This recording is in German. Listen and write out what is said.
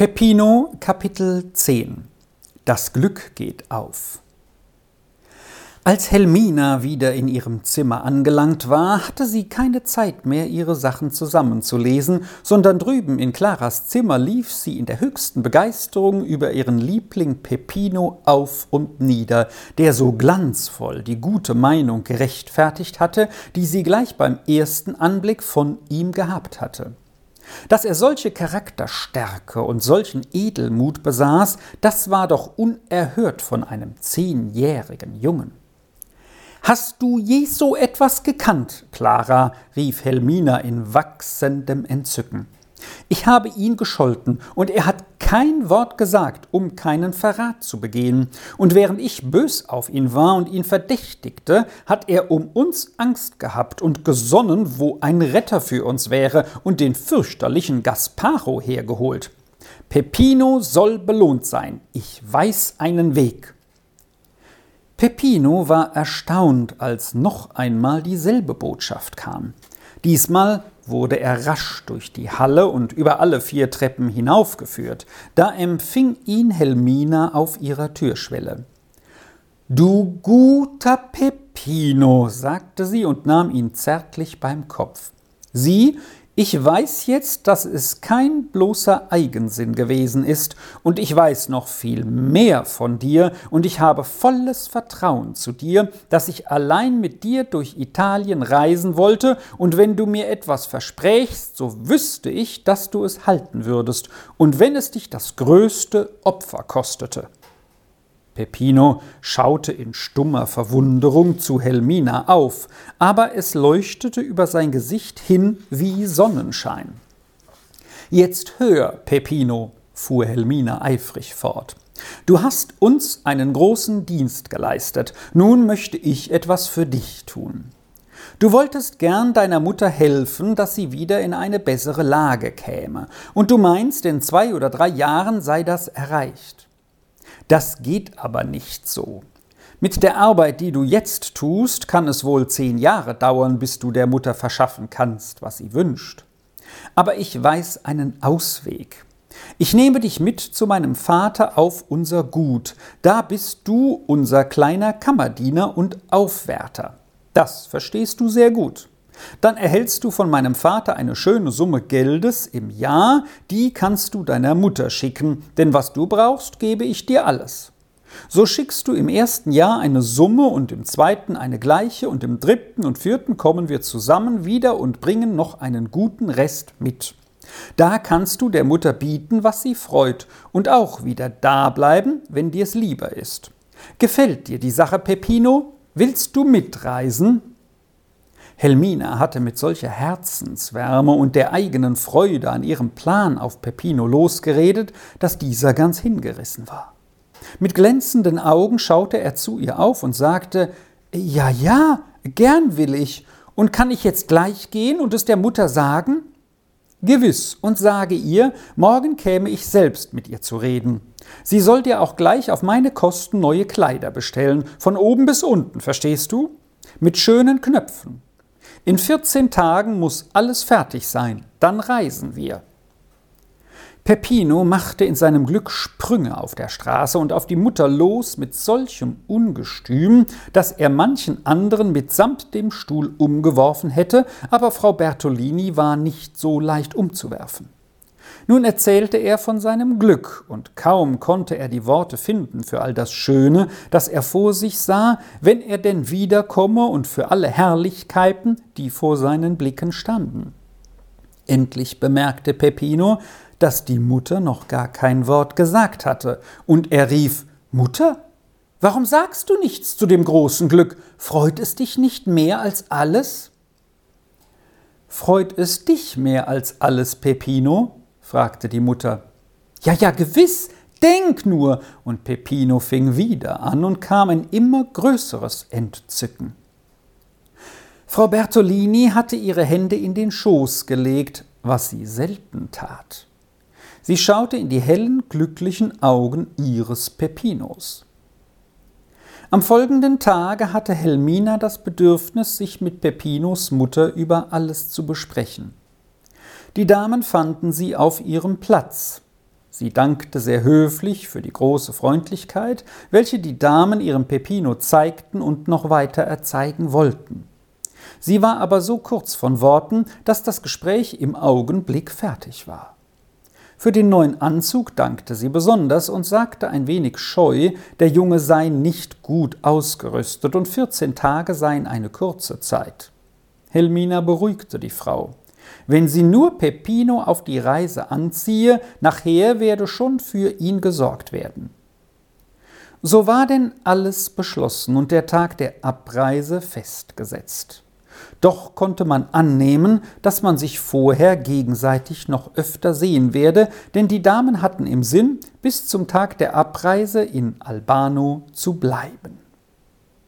Peppino Kapitel 10 Das Glück geht auf Als Helmina wieder in ihrem Zimmer angelangt war, hatte sie keine Zeit mehr, ihre Sachen zusammenzulesen, sondern drüben in Claras Zimmer lief sie in der höchsten Begeisterung über ihren Liebling Peppino auf und nieder, der so glanzvoll die gute Meinung gerechtfertigt hatte, die sie gleich beim ersten Anblick von ihm gehabt hatte. Dass er solche Charakterstärke und solchen Edelmut besaß, das war doch unerhört von einem zehnjährigen Jungen. Hast du je so etwas gekannt, Clara? rief Helmina in wachsendem Entzücken. Ich habe ihn gescholten, und er hat kein Wort gesagt, um keinen Verrat zu begehen. Und während ich bös auf ihn war und ihn verdächtigte, hat er um uns Angst gehabt und gesonnen, wo ein Retter für uns wäre, und den fürchterlichen Gasparo hergeholt. Peppino soll belohnt sein. Ich weiß einen Weg. Peppino war erstaunt, als noch einmal dieselbe Botschaft kam. Diesmal wurde er rasch durch die Halle und über alle vier Treppen hinaufgeführt. Da empfing ihn Helmina auf ihrer Türschwelle. Du guter Peppino, sagte sie und nahm ihn zärtlich beim Kopf. Sie ich weiß jetzt, dass es kein bloßer Eigensinn gewesen ist, und ich weiß noch viel mehr von dir, und ich habe volles Vertrauen zu dir, dass ich allein mit dir durch Italien reisen wollte, und wenn du mir etwas versprächst, so wüsste ich, dass du es halten würdest, und wenn es dich das größte Opfer kostete. Peppino schaute in stummer Verwunderung zu Helmina auf, aber es leuchtete über sein Gesicht hin wie Sonnenschein. Jetzt hör, Peppino, fuhr Helmina eifrig fort. Du hast uns einen großen Dienst geleistet, nun möchte ich etwas für dich tun. Du wolltest gern deiner Mutter helfen, dass sie wieder in eine bessere Lage käme, und du meinst, in zwei oder drei Jahren sei das erreicht. Das geht aber nicht so. Mit der Arbeit, die du jetzt tust, kann es wohl zehn Jahre dauern, bis du der Mutter verschaffen kannst, was sie wünscht. Aber ich weiß einen Ausweg. Ich nehme dich mit zu meinem Vater auf unser Gut. Da bist du unser kleiner Kammerdiener und Aufwärter. Das verstehst du sehr gut. Dann erhältst du von meinem Vater eine schöne Summe Geldes im Jahr, die kannst du deiner Mutter schicken, denn was du brauchst, gebe ich dir alles. So schickst du im ersten Jahr eine Summe und im zweiten eine gleiche und im dritten und vierten kommen wir zusammen wieder und bringen noch einen guten Rest mit. Da kannst du der Mutter bieten, was sie freut, und auch wieder da bleiben, wenn dir's lieber ist. Gefällt dir die Sache, Peppino? Willst du mitreisen? Helmina hatte mit solcher Herzenswärme und der eigenen Freude an ihrem Plan auf Peppino losgeredet, dass dieser ganz hingerissen war. Mit glänzenden Augen schaute er zu ihr auf und sagte Ja, ja, gern will ich. Und kann ich jetzt gleich gehen und es der Mutter sagen? Gewiss, und sage ihr, morgen käme ich selbst mit ihr zu reden. Sie soll dir auch gleich auf meine Kosten neue Kleider bestellen, von oben bis unten, verstehst du? Mit schönen Knöpfen. In 14 Tagen muss alles fertig sein, dann reisen wir. Peppino machte in seinem Glück Sprünge auf der Straße und auf die Mutter los mit solchem Ungestüm, dass er manchen anderen mitsamt dem Stuhl umgeworfen hätte, aber Frau Bertolini war nicht so leicht umzuwerfen. Nun erzählte er von seinem Glück, und kaum konnte er die Worte finden für all das Schöne, das er vor sich sah, wenn er denn wiederkomme und für alle Herrlichkeiten, die vor seinen Blicken standen. Endlich bemerkte Peppino, dass die Mutter noch gar kein Wort gesagt hatte, und er rief Mutter, warum sagst du nichts zu dem großen Glück? Freut es dich nicht mehr als alles? Freut es dich mehr als alles, Peppino? Fragte die Mutter. Ja, ja, gewiss, denk nur. Und Peppino fing wieder an und kam in immer größeres Entzücken. Frau Bertolini hatte ihre Hände in den Schoß gelegt, was sie selten tat. Sie schaute in die hellen, glücklichen Augen ihres Peppinos. Am folgenden Tage hatte Helmina das Bedürfnis, sich mit Peppinos Mutter über alles zu besprechen. Die Damen fanden sie auf ihrem Platz. Sie dankte sehr höflich für die große Freundlichkeit, welche die Damen ihrem Peppino zeigten und noch weiter erzeigen wollten. Sie war aber so kurz von Worten, dass das Gespräch im Augenblick fertig war. Für den neuen Anzug dankte sie besonders und sagte ein wenig scheu, der Junge sei nicht gut ausgerüstet und vierzehn Tage seien eine kurze Zeit. Helmina beruhigte die Frau. Wenn sie nur Peppino auf die Reise anziehe, nachher werde schon für ihn gesorgt werden. So war denn alles beschlossen und der Tag der Abreise festgesetzt. Doch konnte man annehmen, dass man sich vorher gegenseitig noch öfter sehen werde, denn die Damen hatten im Sinn, bis zum Tag der Abreise in Albano zu bleiben.